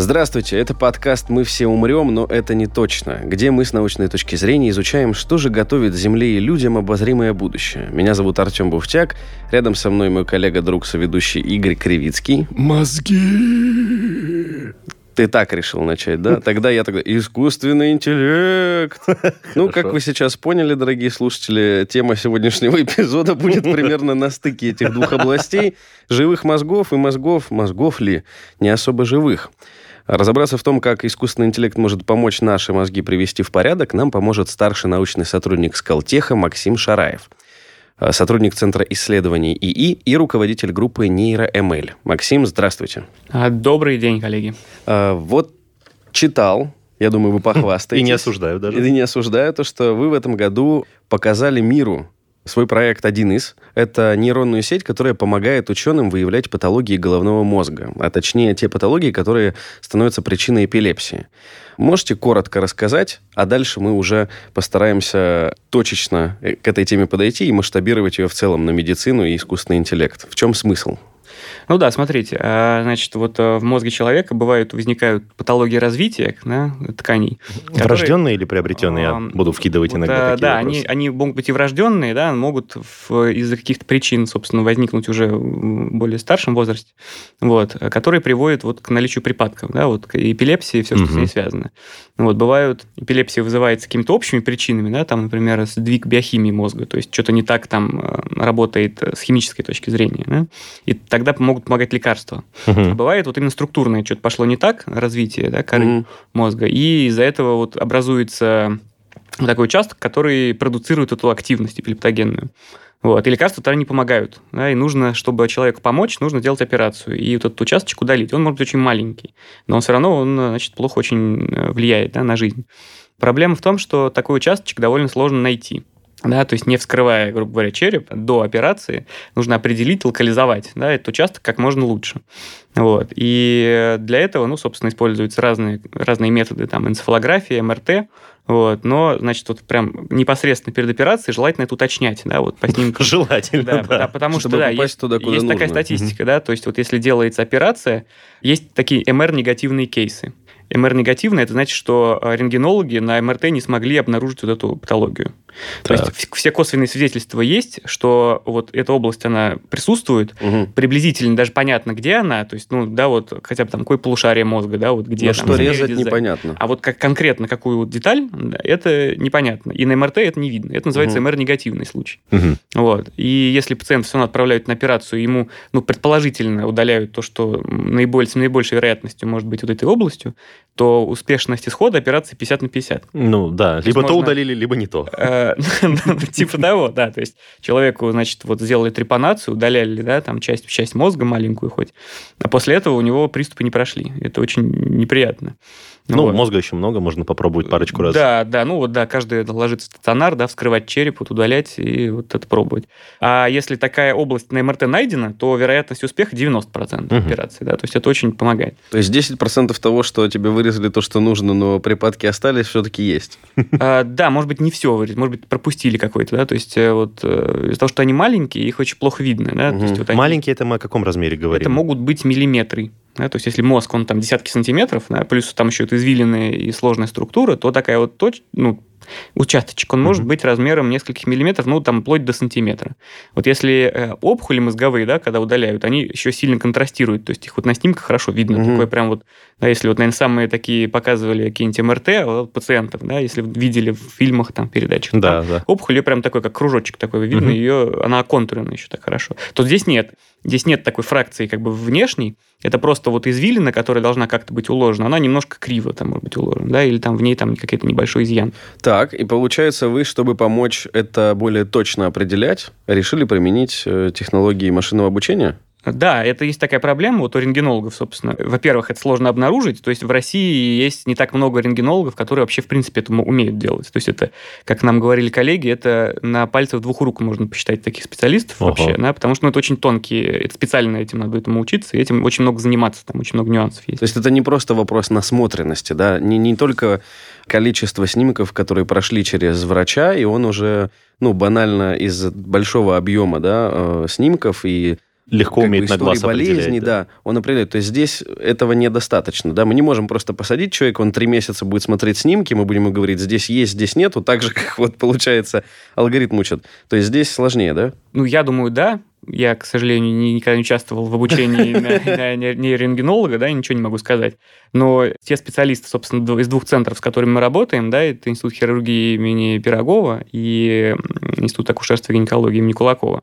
Здравствуйте, это подкаст «Мы все умрем, но это не точно», где мы с научной точки зрения изучаем, что же готовит Земле и людям обозримое будущее. Меня зовут Артем Буфтяк, рядом со мной мой коллега-друг, соведущий Игорь Кривицкий. Мозги! Ты так решил начать, да? Тогда я тогда... Искусственный интеллект. Ну, как вы сейчас поняли, дорогие слушатели, тема сегодняшнего эпизода будет примерно на стыке этих двух областей. Живых мозгов и мозгов, мозгов ли, не особо живых. Разобраться в том, как искусственный интеллект может помочь наши мозги привести в порядок, нам поможет старший научный сотрудник Скалтеха Максим Шараев, э, сотрудник Центра исследований ИИ и руководитель группы NeuroML. Максим, здравствуйте. А, добрый день, коллеги. А, вот читал, я думаю, вы похвастаетесь. И не осуждаю даже. И не осуждаю то, что вы в этом году показали миру свой проект один из. Это нейронную сеть, которая помогает ученым выявлять патологии головного мозга, а точнее те патологии, которые становятся причиной эпилепсии. Можете коротко рассказать, а дальше мы уже постараемся точечно к этой теме подойти и масштабировать ее в целом на медицину и искусственный интеллект. В чем смысл? Ну да, смотрите, а, значит, вот э, в мозге человека бывают, возникают патологии развития да, тканей. Врожденные или приобретенные? Я буду вкидывать иногда да, такие Да, вопросы. они, они могут быть и врожденные, да, могут из-за каких-то причин, собственно, возникнуть уже в более старшем возрасте, вот, которые приводят вот к наличию припадков, да, вот к эпилепсии и все, что угу. с ней связано. Вот, бывают, эпилепсия вызывается какими-то общими причинами, да, там, например, сдвиг биохимии мозга, то есть что-то не так там э, работает с химической точки зрения, да, и тогда могут помогать лекарства. Угу. А бывает вот именно структурное, что-то пошло не так, развитие да, коры угу. мозга, и из-за этого вот образуется такой участок, который продуцирует эту активность эпилептогенную. Вот. И лекарства тогда не помогают. Да, и нужно, чтобы человеку помочь, нужно делать операцию. И вот этот участочек удалить. Он может быть очень маленький, но он все равно он, значит, плохо очень э, влияет да, на жизнь. Проблема в том, что такой участочек довольно сложно найти. Да, то есть не вскрывая, грубо говоря, череп до операции, нужно определить, локализовать да, этот участок как можно лучше. Вот. И для этого, ну, собственно, используются разные, разные методы, там, энцефалография, МРТ, вот, но, значит, вот прям непосредственно перед операцией желательно это уточнять, да, вот по снимкам. Желательно, да. да. Потому Чтобы что, да, есть, туда, есть такая статистика, да, то есть вот если делается операция, есть такие МР-негативные кейсы. МР-негативный, это значит, что рентгенологи на МРТ не смогли обнаружить вот эту патологию. То есть все косвенные свидетельства есть, что вот эта область, она присутствует, угу. приблизительно даже понятно, где она, то есть, ну, да, вот хотя бы там какое полушарие мозга, да, вот где Но там, что резать, непонятно. А вот как конкретно какую вот деталь, да, это непонятно. И на МРТ это не видно. Это называется угу. МР-негативный случай. Угу. Вот. И если пациент все равно отправляют на операцию, ему, ну, предположительно удаляют то, что наиболее, с наибольшей вероятностью может быть вот этой областью, то успешность исхода операции 50 на 50. Ну, да, либо то удалили, либо не то. Э, Типа того, да. То есть человеку, значит, вот сделали трепанацию, удаляли, да, там часть, часть мозга маленькую хоть, а после этого у него приступы не прошли. Это очень неприятно. Ну, вот. мозга еще много, можно попробовать парочку раз. Да, да, ну вот, да, каждый ложится стационар, да, вскрывать череп, вот удалять и вот это пробовать. А если такая область на МРТ найдена, то вероятность успеха 90% угу. операции, да, то есть это очень помогает. То есть 10% того, что тебе вырезали то, что нужно, но припадки остались, все-таки есть? А, да, может быть, не все вырезали, может быть, пропустили какой-то, да, то есть э, вот э, из-за того, что они маленькие, их очень плохо видно, да. Угу. есть, вот они... Маленькие, это мы о каком размере говорим? Это могут быть миллиметры. Да, то есть, если мозг, он там десятки сантиметров, да, плюс там еще это извилины и сложная структура, то такая вот точка, ну, участочек, он может быть размером нескольких миллиметров, ну, там, вплоть до сантиметра. Вот если э, опухоли мозговые, да, когда удаляют, они еще сильно контрастируют, то есть их вот на снимках хорошо видно, угу. такое прям вот, да, если вот, наверное, самые такие показывали какие-нибудь МРТ вот, пациентов, да, если видели в фильмах, там, передачах, да, там, да. опухоль, ее прям такой, как кружочек такой видно, угу. ее, она оконтурена еще так хорошо. То здесь нет. Здесь нет такой фракции как бы внешней, это просто вот извилина, которая должна как-то быть уложена, она немножко криво там может быть уложена, да, или там в ней там какой-то небольшой изъян. Так, и получается вы, чтобы помочь это более точно определять, решили применить э, технологии машинного обучения? Да, это есть такая проблема вот у рентгенологов, собственно. Во-первых, это сложно обнаружить. То есть в России есть не так много рентгенологов, которые вообще, в принципе, это умеют делать. То есть это, как нам говорили коллеги, это на пальцах двух рук можно посчитать таких специалистов Ого. вообще, да, потому что ну, это очень тонкие, это специально этим надо этому учиться, и этим очень много заниматься, там очень много нюансов есть. То есть это не просто вопрос насмотренности, да, не, не только количество снимков, которые прошли через врача, и он уже, ну, банально из большого объема, да, э, снимков и Легко как бы умеет на истории глаз болезни, определять. да. он определяет. То есть здесь этого недостаточно, да, мы не можем просто посадить человека, он три месяца будет смотреть снимки, мы будем ему говорить, здесь есть, здесь нету, так же, как вот получается алгоритм учат. То есть здесь сложнее, да? Ну, я думаю, да. Я, к сожалению, ни- никогда не участвовал в обучении на, на нейрорентгенолога, да, ничего не могу сказать. Но те специалисты, собственно, из двух центров, с которыми мы работаем, да, это Институт хирургии имени Пирогова и Институт акушерства и гинекологии имени Кулакова.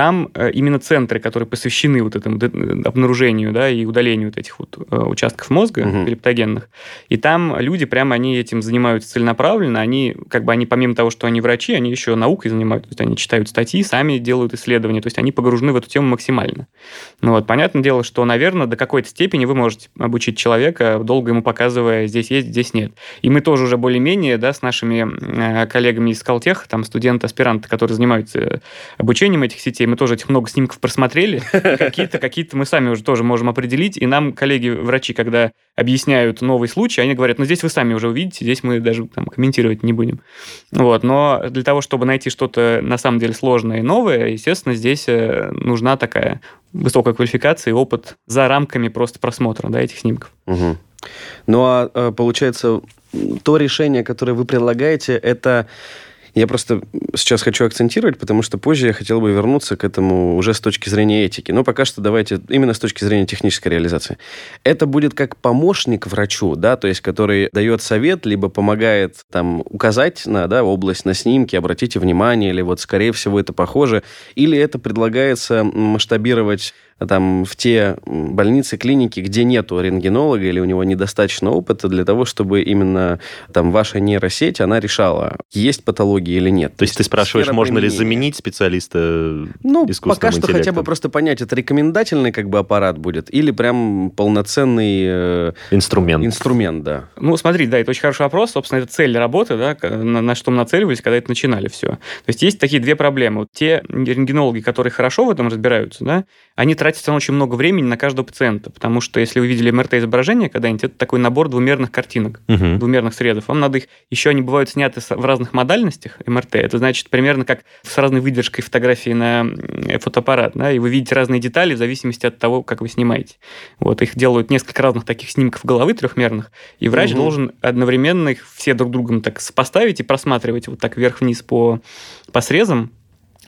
Там э, именно центры, которые посвящены вот этому д- обнаружению, да, и удалению вот этих вот э, участков мозга Мгм. пелептогенных. И там люди прямо, они этим занимаются целенаправленно, они, как бы, они помимо того, что они врачи, они еще наукой занимаются, то есть они читают статьи, сами делают исследования, то есть они погружены в эту тему максимально. Ну вот, понятное дело, что, наверное, до какой-то степени вы можете обучить человека, долго ему показывая, здесь есть, здесь нет. И мы тоже уже более-менее, да, с нашими э, коллегами из Калтеха, там студенты, аспиранты, которые занимаются обучением этих сетей, мы тоже этих много снимков просмотрели, какие-то, какие-то мы сами уже тоже можем определить, и нам коллеги-врачи, когда объясняют новый случай, они говорят, ну, здесь вы сами уже увидите, здесь мы даже там комментировать не будем. Вот, но для того, чтобы найти что-то на самом деле сложное и новое, естественно, здесь э, нужна такая высокая квалификация и опыт за рамками просто просмотра, да, этих снимков. Мгм. Ну, а э, получается, то решение, которое вы предлагаете, это... Я просто сейчас хочу акцентировать, потому что позже я хотел бы вернуться к этому уже с точки зрения этики. Но пока что давайте именно с точки зрения технической реализации. Это будет как помощник врачу, да, то есть который дает совет, либо помогает там указать на да, область на снимке, обратите внимание, или вот скорее всего это похоже, или это предлагается масштабировать там в те больницы, клиники, где нету рентгенолога или у него недостаточно опыта для того, чтобы именно там ваша нейросеть, она решала, есть патология или нет. То есть ты спрашиваешь, сфера можно ли заменить специалиста Ну, искусственным пока что хотя бы интеллектом? просто понять, это рекомендательный как бы аппарат будет или прям полноценный э, инструмент? инструмент, да. Ну, смотри, да, это очень хороший вопрос. Собственно, это цель работы, да, на, на что мы нацеливались, когда это начинали все. То есть есть такие две проблемы. Вот те рентгенологи, которые хорошо в этом разбираются, да, они тратят равно очень много времени на каждого пациента, потому что если вы видели МРТ-изображение когда-нибудь, это такой набор двумерных картинок, Мгм. двумерных срезов. Вам надо их... Еще они бывают сняты в разных модальностях МРТ. Это значит примерно как с разной выдержкой фотографии на фотоаппарат, да, и вы видите разные детали в зависимости от того, как вы снимаете. Вот, их делают несколько разных таких снимков головы трехмерных, и врач Мгм. должен одновременно их все друг другом так сопоставить и просматривать вот так вверх-вниз по, по срезам,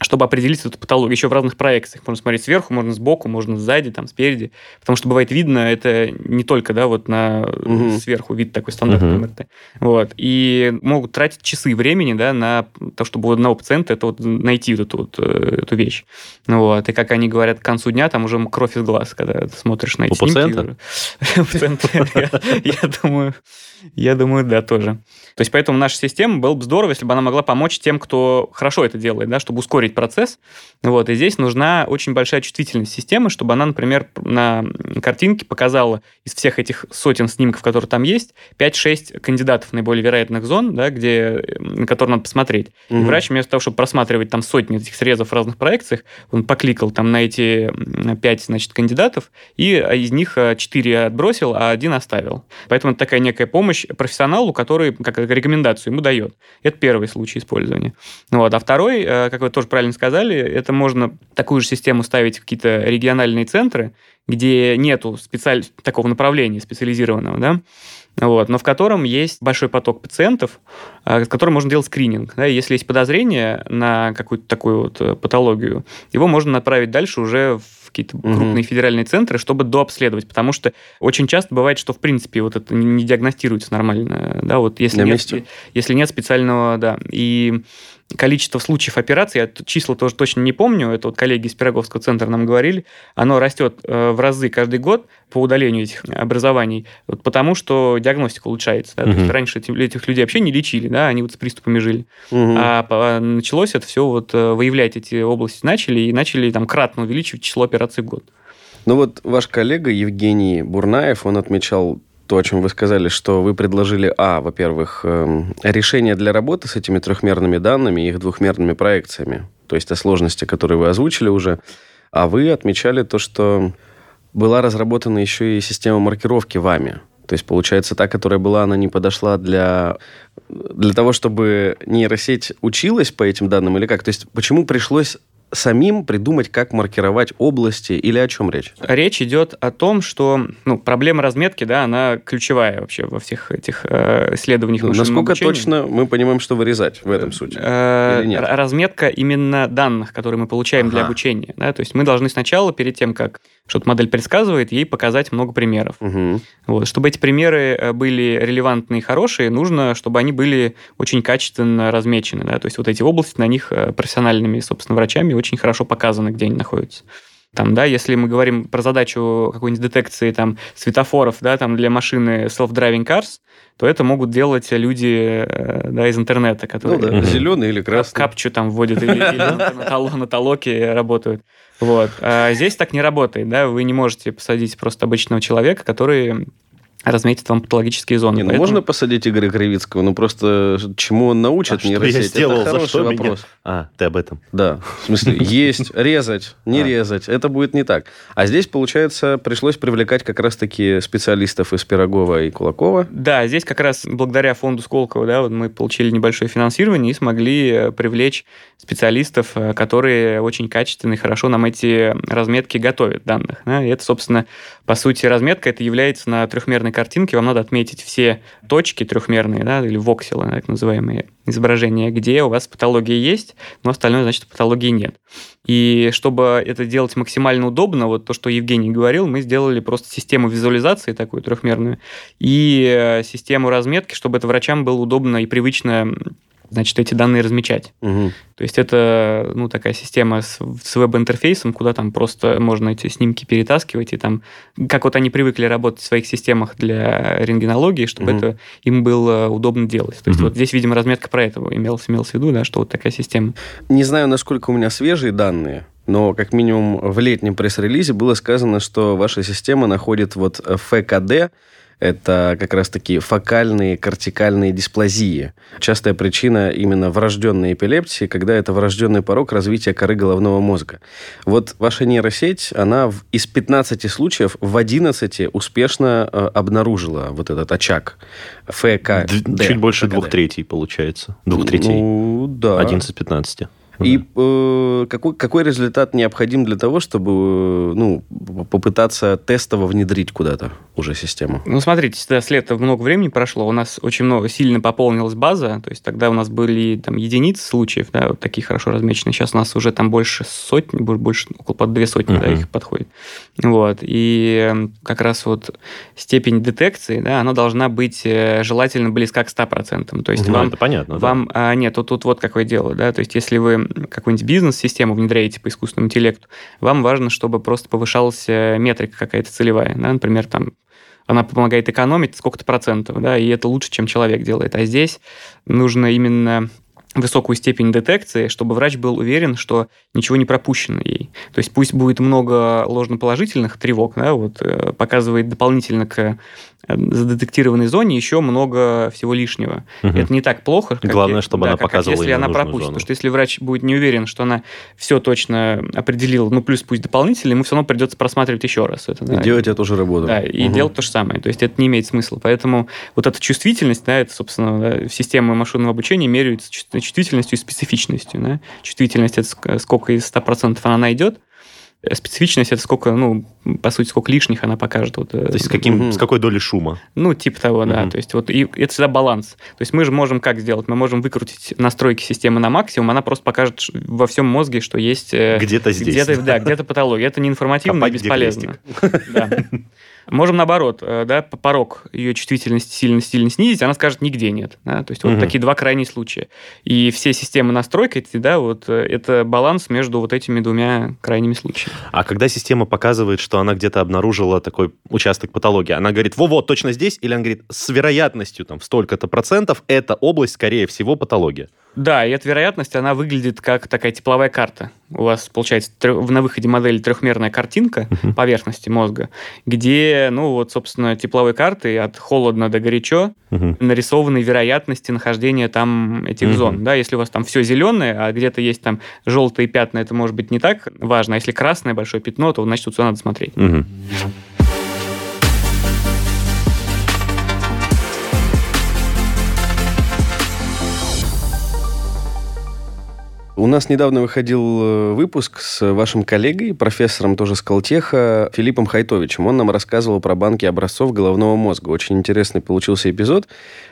чтобы определить эту патологию. Еще в разных проекциях. Можно смотреть сверху, можно сбоку, можно сзади, там, спереди. Потому что бывает видно, это не только, да, вот на Мгм. сверху вид такой стандартный Мгм. МРТ. Вот. И могут тратить часы времени, да, на то, чтобы у одного пациента это вот найти вот эту вот э, эту вещь. Вот. И как они говорят, к концу дня там уже кровь из глаз, когда ты смотришь на эти У снимки. пациента? У пациента, я- думаю, я думаю, да, тоже. То есть, поэтому наша система было бы здорово, если бы она могла помочь тем, кто хорошо это делает, да, чтобы ускорить процесс. Вот, и здесь нужна очень большая чувствительность системы, чтобы она, например, на картинке показала из всех этих сотен снимков, которые там есть, 5-6 кандидатов наиболее вероятных зон, да, где, на которые надо посмотреть. И Мгм. врач вместо того, чтобы просматривать там сотни этих срезов в разных проекциях, он покликал там на эти м, пять, значит, кандидатов, и а, из них а, четыре отбросил, а один оставил. Поэтому это такая некая помощь профессионалу, который как рекомендацию ему дает. Это первый случай использования. Вот. А второй, э, как вы тоже правильно сказали, это можно такую же систему ставить в какие-то региональные центры, где нету специаль... такого направления специализированного, да, вот, но в котором есть большой поток пациентов, а, с которым можно делать скрининг. Да, и если есть подозрение на какую-то такую вот э, патологию, его можно направить дальше уже в какие-то Мгм. крупные федеральные центры, чтобы дообследовать, потому что очень часто бывает, что в принципе вот это не- не диагностируется нормально, да, вот если На нет, месте. если нет специального, да, и количество случаев операций, я числа тоже точно не помню, это вот коллеги из Пироговского центра нам говорили, оно растет э, в разы каждый год по удалению этих образований, вот потому что диагностика улучшается. да, то есть раньше эти- этих людей вообще не лечили, да, они вот с приступами жили. Мгм. А началось это все вот э, выявлять эти области начали и начали там кратно увеличивать число операций в год. Ну вот ваш коллега Евгений Бурнаев, он отмечал то, о чем вы сказали, что вы предложили, а, во-первых, эм, решение для работы с этими трехмерными данными и их двухмерными проекциями, то есть о сложности, которые вы озвучили уже, а вы отмечали то, что была разработана еще и система маркировки вами. То есть, получается, та, которая была, она не подошла для, для того, чтобы нейросеть училась по этим данным или как? То есть, почему пришлось самим придумать, как маркировать области или о чем речь? Речь идет о том, что ну, проблема разметки, да, она ключевая вообще во всех этих э, исследованиях. Насколько обучения. точно мы понимаем, что вырезать в этом суть? Э, или нет? Разметка именно данных, которые мы получаем ага. для обучения. Да? То есть мы должны сначала, перед тем, как что-то модель предсказывает, ей показать много примеров. Угу. Вот. Чтобы эти примеры э, были релевантные и хорошие, нужно, чтобы они были очень качественно размечены. Да? То есть вот эти области на них э, профессиональными, собственно, врачами очень хорошо показаны, где они находятся. Там, да, если мы говорим про задачу какой-нибудь детекции там, светофоров да, там, для машины self-driving cars, то это могут делать люди э, да, из интернета, которые ну, да. зеленый или красный. Капчу там вводят или, или на толоке работают. Вот. А здесь так не работает, да, вы не можете посадить просто обычного человека, который разметит вам патологические зоны. Не, ну Поэтому... Можно посадить Игоря Кривицкого, ну просто чему он научит а нейросеть? Что я сделал, это за что вопрос. Меня... А, ты об этом. Да, в смысле, есть, резать, не а. резать, это будет не так. А здесь, получается, пришлось привлекать как раз-таки специалистов из Пирогова и Кулакова. Да, здесь как раз благодаря фонду Сколково, да, вот мы получили небольшое финансирование и смогли э, привлечь специалистов, э, которые очень качественно и хорошо нам эти разметки готовят данных. Да? И это, собственно, по сути, разметка это является на трехмерной картинке, вам надо отметить все точки трехмерные, да, или вокселы, так называемые, изображения, где у вас патология есть, но остальное, значит, патологии нет. И чтобы это делать максимально удобно, вот то, что Евгений говорил, мы сделали просто систему визуализации такую трехмерную и э, систему разметки, чтобы это врачам было удобно и привычно значит, эти данные размечать. Угу. То есть это, ну, такая система с, с веб-интерфейсом, куда там просто можно эти снимки перетаскивать, и там, как вот они привыкли работать в своих системах для рентгенологии, чтобы угу. это им было удобно делать. То есть угу. вот здесь, видимо, разметка про это имелась, имелась в виду, да, что вот такая система. Не знаю, насколько у меня свежие данные, но как минимум в летнем пресс-релизе было сказано, что ваша система находит вот ФКД, это как раз-таки фокальные кортикальные дисплазии. Частая причина именно врожденной эпилепсии, когда это врожденный порог развития коры головного мозга. Вот ваша нейросеть, она из 15 случаев в 11 успешно э, обнаружила вот этот очаг ФК. Чуть больше двух третей получается. Двух третей. Ну, да. 11 15. И э, какой, какой результат необходим для того, чтобы э, ну, попытаться тестово внедрить куда-то уже систему? Ну, смотрите, с лета много времени прошло, у нас очень много, сильно пополнилась база, то есть тогда у нас были там единицы случаев, да, вот такие хорошо размеченные, сейчас у нас уже там больше сотни, больше, около под две сотни, uh-huh. да, их подходит. Вот, и эм, как раз вот степень детекции, да, она должна быть э, желательно близка к 100%. То есть ну, вам... это понятно, вам, да. а, нет, тут, тут вот какое дело, да, то есть если вы какую-нибудь бизнес-систему внедряете по искусственному интеллекту, вам важно, чтобы просто повышалась э, метрика какая-то целевая. Да? Например, там она помогает экономить сколько-то процентов, да, и это лучше, чем человек делает. А здесь нужно именно высокую степень детекции, чтобы врач был уверен, что ничего не пропущено ей. То есть пусть будет много ложноположительных тревог, да, вот, э, показывает дополнительно к Э, задетектированной зоне еще много всего лишнего. Угу. Это не так плохо. Как Главное, я, чтобы да, она как, показывала как если она пропустит. Зону. Потому что если врач будет не уверен, что она все точно определила, ну плюс пусть дополнительно, ему все равно придется просматривать еще раз это. Да. И делать эту же работу. Да, и угу. делать то же самое. То есть это не имеет смысла. Поэтому вот эта чувствительность, да, это, собственно, да, в системе машинного обучения меряется чувствительностью и специфичностью. Да. Чувствительность это сколько из 100% она найдет, специфичность это сколько, ну, по сути, сколько лишних она покажет. Вот, э, То есть с, каким, угу. с какой долей шума? Ну, типа того, угу. да. То есть вот и это всегда баланс. То есть мы же можем как сделать? Мы можем выкрутить настройки системы на максимум, она просто покажет во всем мозге, что есть... Э, где-то здесь. Где-то, да, где-то патология. Это не информативно Копать и бесполезно. Да. Можем наоборот, э, да, порог ее чувствительности сильно-сильно снизить, она скажет, нигде нет. Да? То есть угу. вот такие два крайние случая. И все системы настройки, да, вот э, это баланс между вот этими двумя крайними случаями. А когда система показывает, что она где-то обнаружила такой участок патологии, она говорит, во-вот, точно здесь, или она говорит, с вероятностью там столько-то процентов эта область, скорее всего, патология? Да, и эта вероятность, она выглядит как такая тепловая карта. У вас, получается, трё- на выходе модели трехмерная картинка Мгм. поверхности мозга, где, ну вот, собственно, тепловой карты от холодно до горячо Мгм. нарисованы вероятности нахождения там этих Мгм. зон. Да, если у вас там все зеленое, а где-то есть там желтые пятна, это может быть не так важно. А если красное большое пятно, то значит, тут всё надо смотреть. Мгм. У нас недавно выходил э, выпуск с вашим коллегой, профессором тоже Скалтеха, Филиппом Хайтовичем. Он нам рассказывал про банки образцов головного мозга. Очень интересный получился эпизод.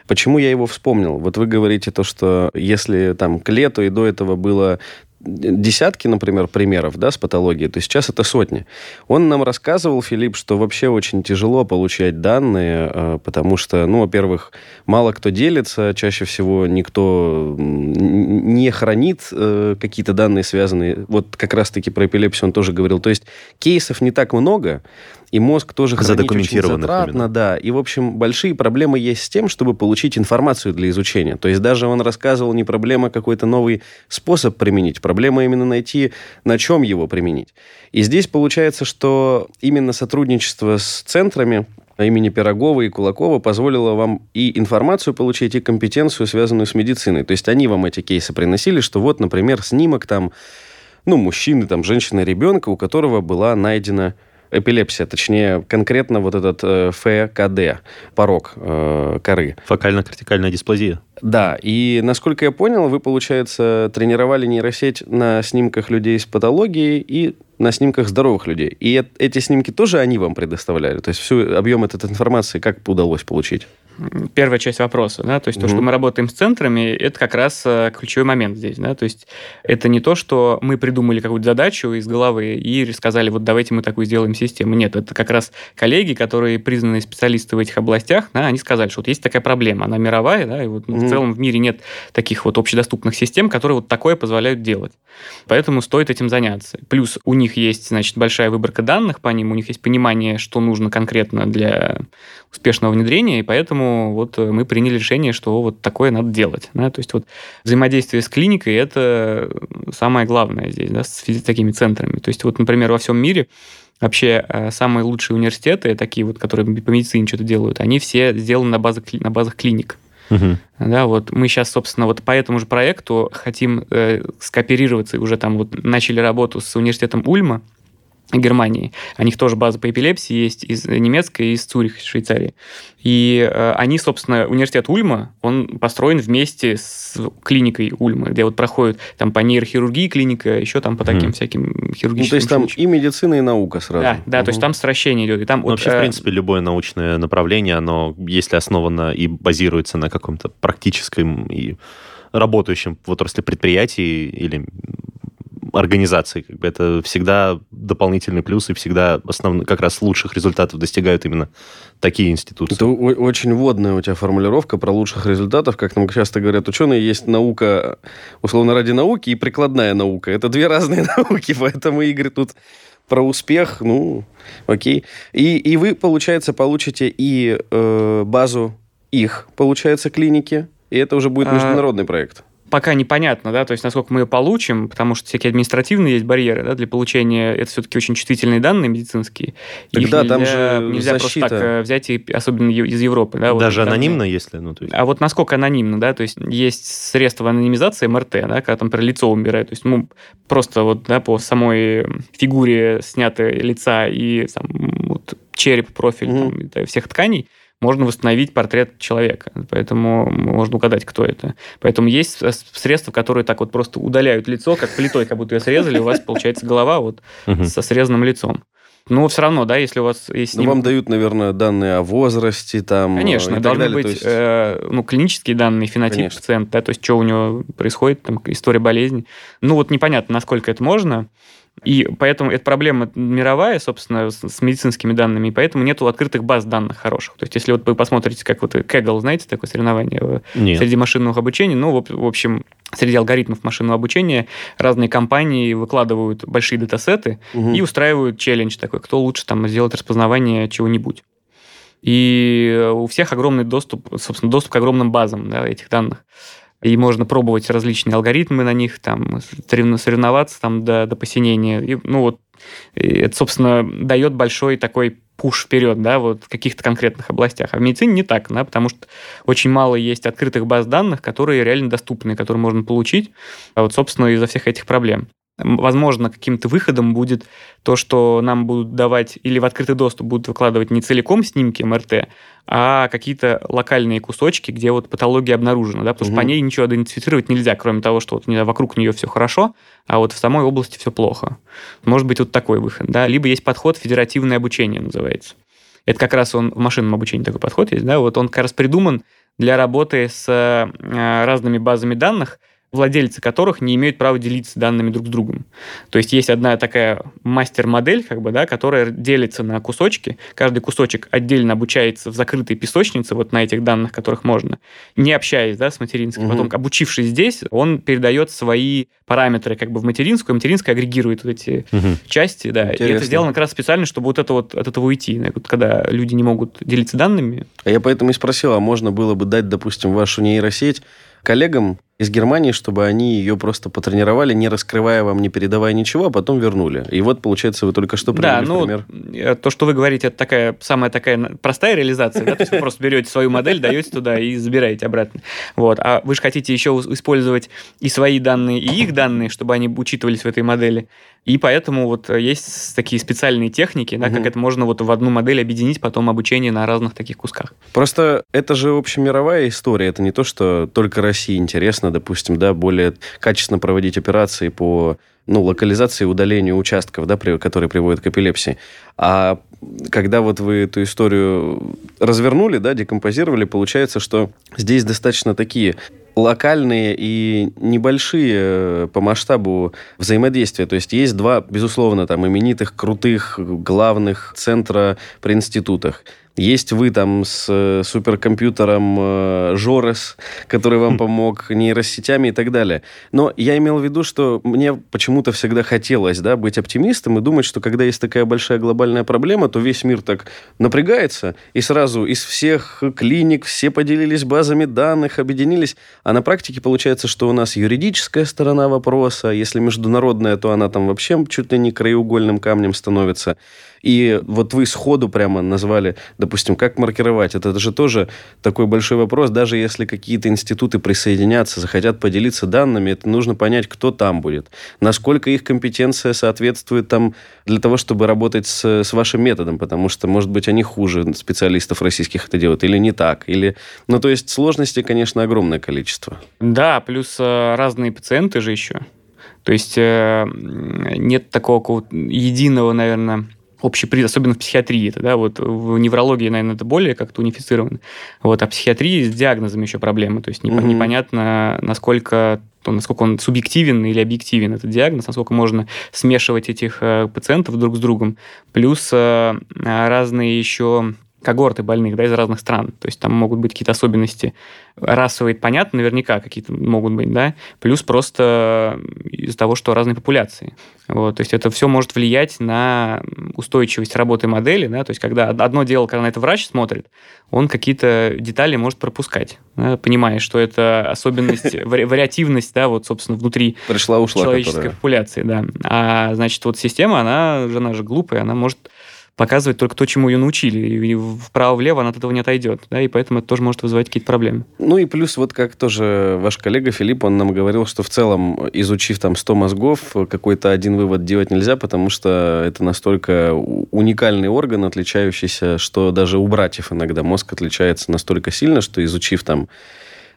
Почему я его вспомнил? Вот вы говорите то, что если там к лету и до этого было десятки, например, примеров да, с патологией, то сейчас это сотни. Он нам рассказывал, Филипп, что вообще очень тяжело получать данные, э, потому что, ну, во-первых, мало кто делится, чаще всего никто не хранит э, какие-то данные, связанные... Вот как раз-таки про эпилепсию он тоже говорил. То есть кейсов не так много, и мозг тоже Задокументированных затратно, именно. да. И, в общем, большие проблемы есть с тем, чтобы получить информацию для изучения. То есть даже он рассказывал не проблема какой-то новый способ применить, проблема именно найти, на чем его применить. И здесь получается, что именно сотрудничество с центрами имени Пирогова и Кулакова позволило вам и информацию получить, и компетенцию, связанную с медициной. То есть они вам эти кейсы приносили, что вот, например, снимок там, ну, мужчины, там, женщины, ребенка, у которого была найдена эпилепсия, точнее, конкретно вот этот э, ФКД, порог э, коры. Фокально-кортикальная дисплазия. Да, и насколько я понял, вы, получается, тренировали нейросеть на снимках людей с патологией и на снимках здоровых людей. И эти снимки тоже они вам предоставляли? То есть всю объем этой информации как удалось получить? Первая часть вопроса, да, то есть то, что мы работаем с центрами, это как раз э, ключевой момент здесь, да, то есть это не то, что мы придумали какую-то задачу из головы и сказали, вот давайте мы такую сделаем систему. Нет, это как раз коллеги, которые признанные специалисты в этих областях, да, они сказали, что вот есть такая проблема, она мировая, да, и вот ну, Мгм. в целом в мире нет таких вот общедоступных систем, которые вот такое позволяют делать. Поэтому стоит этим заняться. Плюс у них есть, значит, большая выборка данных по ним, у них есть понимание, что нужно конкретно для успешного внедрения, и поэтому вот э, мы приняли решение, что вот такое надо делать. Да? То есть вот взаимодействие с клиникой – это самое главное здесь, да, с такими центрами. То есть вот, например, во всем мире вообще э, самые лучшие университеты, такие вот, которые по медицине что-то делают, они все сделаны на базах, на базах клиник. Мгм. Да, вот мы сейчас, собственно, вот по этому же проекту хотим э, скооперироваться, и уже там вот начали работу с университетом Ульма, Германии. У них тоже база по эпилепсии есть из немецкой и из Цюриха, Швейцарии. И э, они, собственно, университет Ульма, он построен вместе с клиникой Ульма, где вот проходит там по нейрохирургии клиника, еще там по таким Мгм. всяким Ну, хирургическим то есть там случаям. и медицина, и наука сразу. Да, да, то есть там сращение идет. И там Ну, вот, вообще, в э, принципе, любое научное направление, оно, если основано и базируется на каком-то практическом и работающем в отрасли предприятии или организации, как бы это всегда дополнительный плюс, и всегда основ... как раз лучших результатов достигают именно такие институции. Это о- очень водная у тебя формулировка про лучших результатов. Как нам часто говорят ученые, есть наука, условно, ради науки и прикладная наука. Это две разные науки, поэтому, Игорь, тут про успех, ну, окей. И, и вы, получается, получите и э, базу их, получается, клиники, и это уже будет А, международный проект. Пока непонятно, да, то есть насколько мы ее получим, потому что всякие административные есть барьеры, да, для получения, это все-таки очень чувствительные данные медицинские. Так Их да, там нельзя, же нельзя защита. просто так э, взять, и, особенно из Европы. Да, вот Даже данные. анонимно, если... Ну, то есть... А вот насколько анонимно, да, то есть есть средства анонимизации МРТ, да, когда там, например, лицо убирают, то есть ну, просто вот, да, по самой фигуре снято лица и там, вот, череп, профиль Мгм. там, да, всех тканей, можно восстановить портрет человека. Поэтому можно угадать, кто это. Поэтому есть средства, которые так вот просто удаляют лицо, как плитой, как будто ее срезали, у вас получается голова вот со срезанным лицом. Но все равно, да, если у вас есть... Ну, снимок- вам дают, наверное, данные о возрасте, там, э, и Конечно, так должны далее, быть есть- э, ну, клинические данные, фенотип Конечно. пациента, да, то есть что у него происходит, там, история болезни. Ну вот непонятно, насколько это можно. И поэтому эта проблема мировая, собственно, с, медицинскими данными, и поэтому нету открытых баз данных хороших. То есть если вот вы посмотрите, как вот Kaggle, знаете, такое соревнование э, Нет. среди машинного обучения, ну, в, общем, среди алгоритмов машинного обучения разные компании выкладывают большие датасеты, Мгм. и устраивают челлендж такой, кто лучше там сделает распознавание чего-нибудь. И у всех огромный доступ, собственно, доступ к огромным базам да, этих данных. И можно пробовать различные алгоритмы на них, там, соревноваться там до, до посинения. И, ну, вот, это, собственно, дает большой такой пуш вперед, да, вот в каких-то конкретных областях. А в медицине не так, да, потому что очень мало есть открытых баз данных, которые реально доступны, которые можно получить, а вот, собственно, из-за всех этих проблем. Возможно, каким-то выходом будет то, что нам будут давать или в открытый доступ будут выкладывать не целиком снимки МРТ, а какие-то локальные кусочки, где вот патология обнаружена, да, потому угу. что по ней ничего идентифицировать нельзя, кроме того, что вот вокруг нее все хорошо, а вот в самой области все плохо. Может быть, вот такой выход, да. Либо есть подход федеративное обучение называется. Это как раз он в машинном обучении такой подход есть, да, вот он как раз придуман для работы с э, разными базами данных, владельцы которых не имеют права делиться данными друг с другом. То есть есть одна такая мастер-модель, как бы, да, которая делится на кусочки. Каждый кусочек отдельно обучается в закрытой песочнице, вот на этих данных, которых можно, не общаясь да, с материнской. Угу. Потом, обучившись здесь, он передает свои параметры как бы в материнскую, и материнская агрегирует вот эти угу. части. Да. И это сделано как раз специально, чтобы вот это вот от этого уйти. Вот, когда люди не могут делиться данными. А я поэтому и спросил, а можно было бы дать, допустим, вашу нейросеть коллегам из Германии, чтобы они ее просто потренировали, не раскрывая вам, не передавая ничего, а потом вернули. И вот, получается, вы только что привели да, ну, пример. Э, то, что вы говорите, это такая самая такая простая реализация, да? То есть вы просто берете свою модель, даете туда и забираете обратно. Вот. А вы же хотите еще использовать и свои данные, и их данные, чтобы они учитывались в этой модели. И поэтому вот есть такие специальные техники, да, угу. как это можно вот в одну модель объединить потом обучение на разных таких кусках. Просто это же общемировая история, это не то, что только России интересно, допустим, да, более качественно проводить операции по ну, локализации и удалению участков, да, при, которые приводят к эпилепсии. А когда вот вы эту историю развернули, да, декомпозировали, получается, что здесь достаточно такие локальные и небольшие э, по масштабу взаимодействия. То есть есть два, безусловно, там именитых, крутых, главных центра при институтах. Есть вы там с э, суперкомпьютером э, Жорес, который вам помог, нейросетями и так далее. Но я имел в виду, что мне почему-то всегда хотелось да, быть оптимистом и думать, что когда есть такая большая глобальная проблема, то весь мир так напрягается, и сразу из всех клиник все поделились базами данных, объединились. А на практике получается, что у нас юридическая сторона вопроса, если международная, то она там вообще чуть ли не краеугольным камнем становится. И вот вы сходу прямо назвали, допустим, как маркировать. Это же тоже такой большой вопрос. Даже если какие-то институты присоединятся, захотят поделиться данными, это нужно понять, кто там будет. Насколько их компетенция соответствует там для того, чтобы работать с, с вашим методом. Потому что, может быть, они хуже специалистов российских это делают. Или не так. Или... Ну, то есть сложностей, конечно, огромное количество. Да, плюс э, разные пациенты же еще. То есть э, нет такого единого, наверное, общий приз, особенно в психиатрии. Это, да, вот в неврологии, наверное, это более как-то унифицировано. Вот, а в психиатрии с диагнозом еще проблемы. То есть угу. непонятно, насколько насколько он субъективен или объективен, этот диагноз, насколько можно смешивать этих э, пациентов друг с другом. Плюс э, разные еще когорты больных да, из разных стран. То есть там могут быть какие-то особенности расовые, понятно, наверняка какие-то могут быть, да, плюс просто из-за того, что разные популяции. Вот, то есть это все может влиять на устойчивость работы модели, да, то есть когда одно дело, когда на это врач смотрит, он какие-то детали может пропускать, да, понимая, что это особенность, вариативность, да, вот, собственно, внутри человеческой которая... популяции, да. А, значит, вот система, она, она же глупая, она может показывать только то, чему ее научили. И вправо-влево она от этого не отойдет. Да, и поэтому это тоже может вызывать какие-то проблемы. Ну и плюс, вот как тоже ваш коллега Филипп, он нам говорил, что в целом, изучив там 100 мозгов, какой-то один вывод делать нельзя, потому что это настолько уникальный орган, отличающийся, что даже у братьев иногда мозг отличается настолько сильно, что изучив там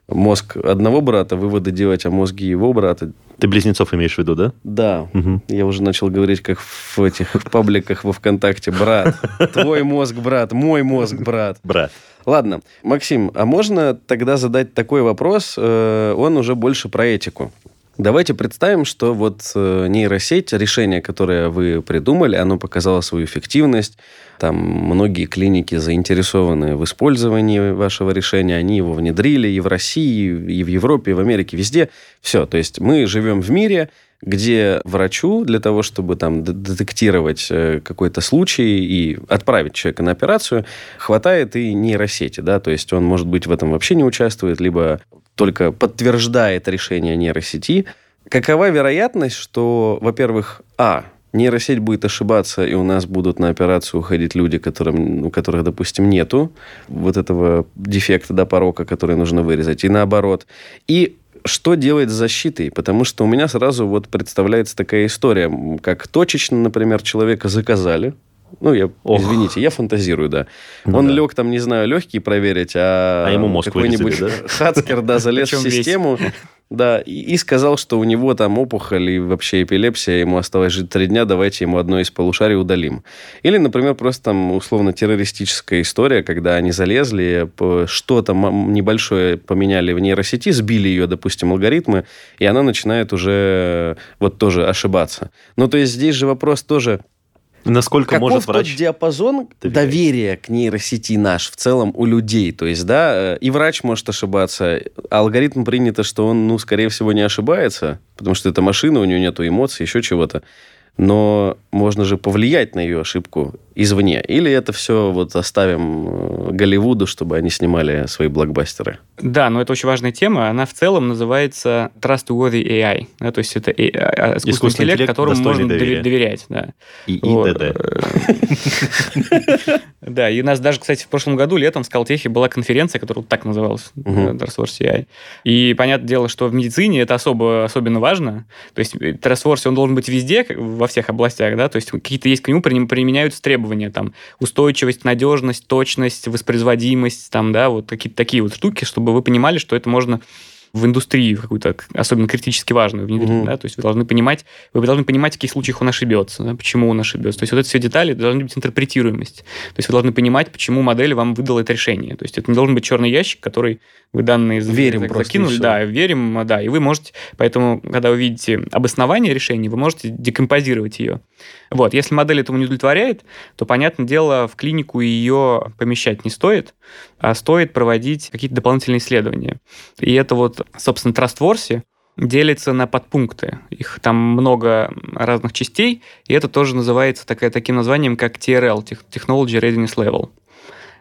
мозг одного брата, выводы делать о мозге его брата. Ты близнецов имеешь в виду, да? Да. Угу. Я уже начал говорить, как в этих пабликах во ВКонтакте. Брат, твой мозг, брат, мой мозг, брат. Брат. Ладно, Максим, а можно тогда задать такой вопрос? Э, он уже больше про этику. Давайте представим, что вот э, нейросеть, решение, которое вы придумали, оно показало свою эффективность. Там многие клиники заинтересованы в использовании вашего решения, они его внедрили и в России, и в Европе, и в Америке, везде. Все, то есть мы живем в мире, где врачу для того, чтобы там детектировать э, какой-то случай и отправить человека на операцию, хватает и нейросети, да, то есть он, может быть, в этом вообще не участвует, либо только подтверждает решение нейросети. Какова вероятность, что, во-первых, а, нейросеть будет ошибаться, и у нас будут на операцию уходить люди, которым, у которых, допустим, нету вот этого дефекта, да, порока, который нужно вырезать, и наоборот. И что делать с защитой? Потому что у меня сразу вот представляется такая история, как точечно, например, человека заказали, ну, я, Ох. извините, я фантазирую, да. Ну, Он да. лег там, не знаю, легкие проверить, а, а ему мозг какой-нибудь да? хацкер, да, залез в систему, да, и, и сказал, что у него там опухоль и вообще эпилепсия, ему осталось жить три дня, давайте ему одно из полушарий удалим. Или, например, просто там условно террористическая история, когда они залезли, что-то небольшое поменяли в нейросети, сбили ее, допустим, алгоритмы, и она начинает уже вот тоже ошибаться. Ну, то есть здесь же вопрос тоже Насколько Каков может врач... тот диапазон доверять? доверия к нейросети наш в целом у людей? То есть, да, э, и врач может ошибаться. А алгоритм принято, что он, ну, скорее всего, не ошибается, потому что это машина, у нее нету эмоций, еще чего-то но можно же повлиять на ее ошибку извне. Или это все вот оставим э, Голливуду, чтобы они снимали свои блокбастеры? Да, но это очень важная тема. Она в целом называется Trustworthy AI. Да, то есть это AI, а, искусственный, искусственный интеллект, которому можно доверия. доверять. Да. И вот. Да, и у нас даже, кстати, в прошлом году летом в Скалтехе была конференция, которая так называлась, Trustworthy AI. И понятное дело, что в медицине это особо, особенно важно. То есть Trustworthy, он должен быть везде, во всех областях, да, то есть какие-то есть к нему применяются требования, там, устойчивость, надежность, точность, воспроизводимость, там, да, вот какие-то такие вот штуки, чтобы вы понимали, что это можно в индустрии какую-то особенно критически важную внедрить, mm-hmm. да, то есть вы должны понимать, вы должны понимать, в каких случаях он ошибется, да, почему он ошибется. То есть вот это все детали должны быть интерпретируемость. То есть вы должны понимать, почему модель вам выдала это решение. То есть это не должен быть черный ящик, который вы данные верим закинули, да, верим, да, и вы можете, поэтому, когда вы видите обоснование решения, вы можете декомпозировать ее. Вот, если модель этому не удовлетворяет, то, понятное дело, в клинику ее помещать не стоит, а стоит проводить какие-то дополнительные исследования. И это вот, собственно, Trustworthy делится на подпункты. Их там много разных частей, и это тоже называется такая, таким названием, как TRL, Technology Readiness Level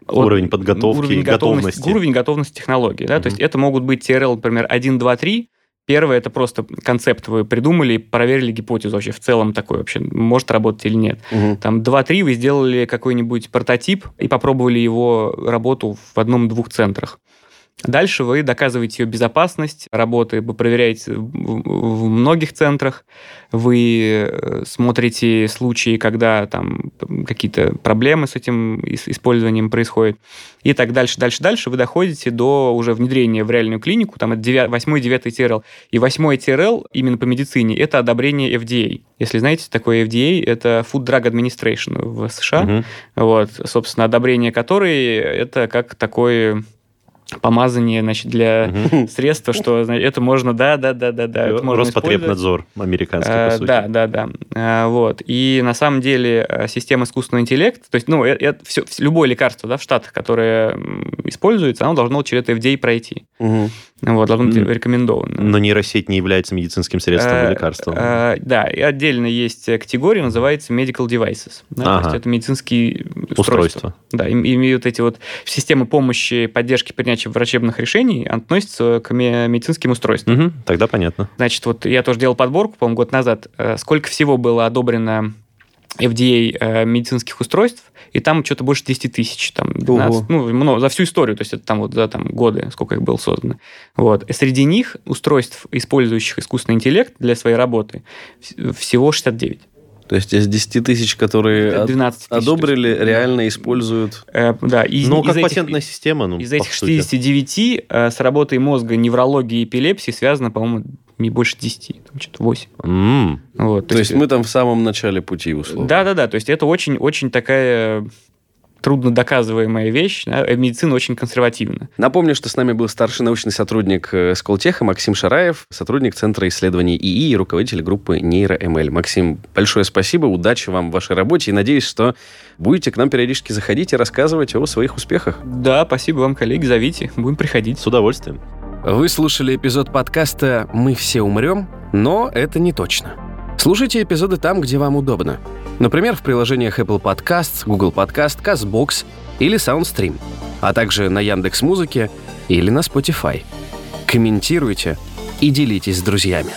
уровень подготовки, уровень готовности. готовности. Уровень готовности технологии. Да? Mm-hmm. То есть это могут быть TRL, например, 1, 2, 3. Первое – это просто концепт вы придумали, проверили гипотезу вообще в целом такой вообще, может работать или нет. Угу. Там 2-3 вы сделали какой-нибудь прототип и попробовали его работу в одном-двух центрах. Дальше вы доказываете ее безопасность работы, вы проверяете в многих центрах, вы э, смотрите случаи, когда там какие-то проблемы с этим использованием происходят, и так дальше, дальше, дальше вы доходите до уже внедрения в реальную клинику, там это 8 9 TRL. И 8 TRL именно по медицине это одобрение FDA. Если знаете, такое FDA, это Food Drug Administration в США. Угу. Вот, собственно, одобрение которой это как такое помазание, значит, для угу. средства, что значит, это можно, да, да, да, да, да. Это можно Роспотребнадзор американский, а, по сути. Да, да, да. А, вот. И на самом деле э, система искусственного интеллекта, то есть, ну, это, это все, любое лекарство, да, в Штатах, которое используется, оно должно через FDA пройти. Угу. Вот, должно быть рекомендовано. Но нейросеть не является медицинским средством а, лекарством. А, да, и отдельно есть категория, называется medical devices. Да, ага. То есть это медицинские устройства. устройства. Да, и, и вот эти вот системы помощи, поддержки принятия врачебных решений относятся к медицинским устройствам. Угу, тогда понятно. Значит, вот я тоже делал подборку, по-моему, год назад. Э, сколько всего было одобрено FDA э, медицинских устройств, и там что-то больше 10 тысяч, там, 12, ну, много, за всю историю, то есть это там вот за там, годы, сколько их было создано. Вот. И среди них устройств, использующих искусственный интеллект для своей работы, всего 69. То есть из 10 тысяч, которые 12 тысяч, одобрили, есть, реально используют... Э, да, из, ну, как из патентная этих, система. Ну, из этих 69 э, с работой мозга, неврологии и эпилепсии связано, по-моему, не больше 10, там что-то 8. Mm. Вот, то, то есть, есть мы там в самом начале пути, условно. Да-да-да, то есть это очень-очень такая трудно доказываемая вещь. Да? Медицина очень консервативна. Напомню, что с нами был старший научный сотрудник э, Сколтеха Максим Шараев, сотрудник Центра исследований ИИ и руководитель группы NeuroML. Максим, большое спасибо, удачи вам в вашей работе и надеюсь, что будете к нам периодически заходить и рассказывать о своих успехах. Да, спасибо вам, коллеги, зовите, будем приходить. С удовольствием. Вы слушали эпизод подкаста «Мы все умрем», но это не точно. Слушайте эпизоды там, где вам удобно. Например, в приложениях Apple Podcasts, Google Podcast, CastBox или SoundStream, а также на Яндекс Музыке или на Spotify. комментируйте и делитесь с друзьями.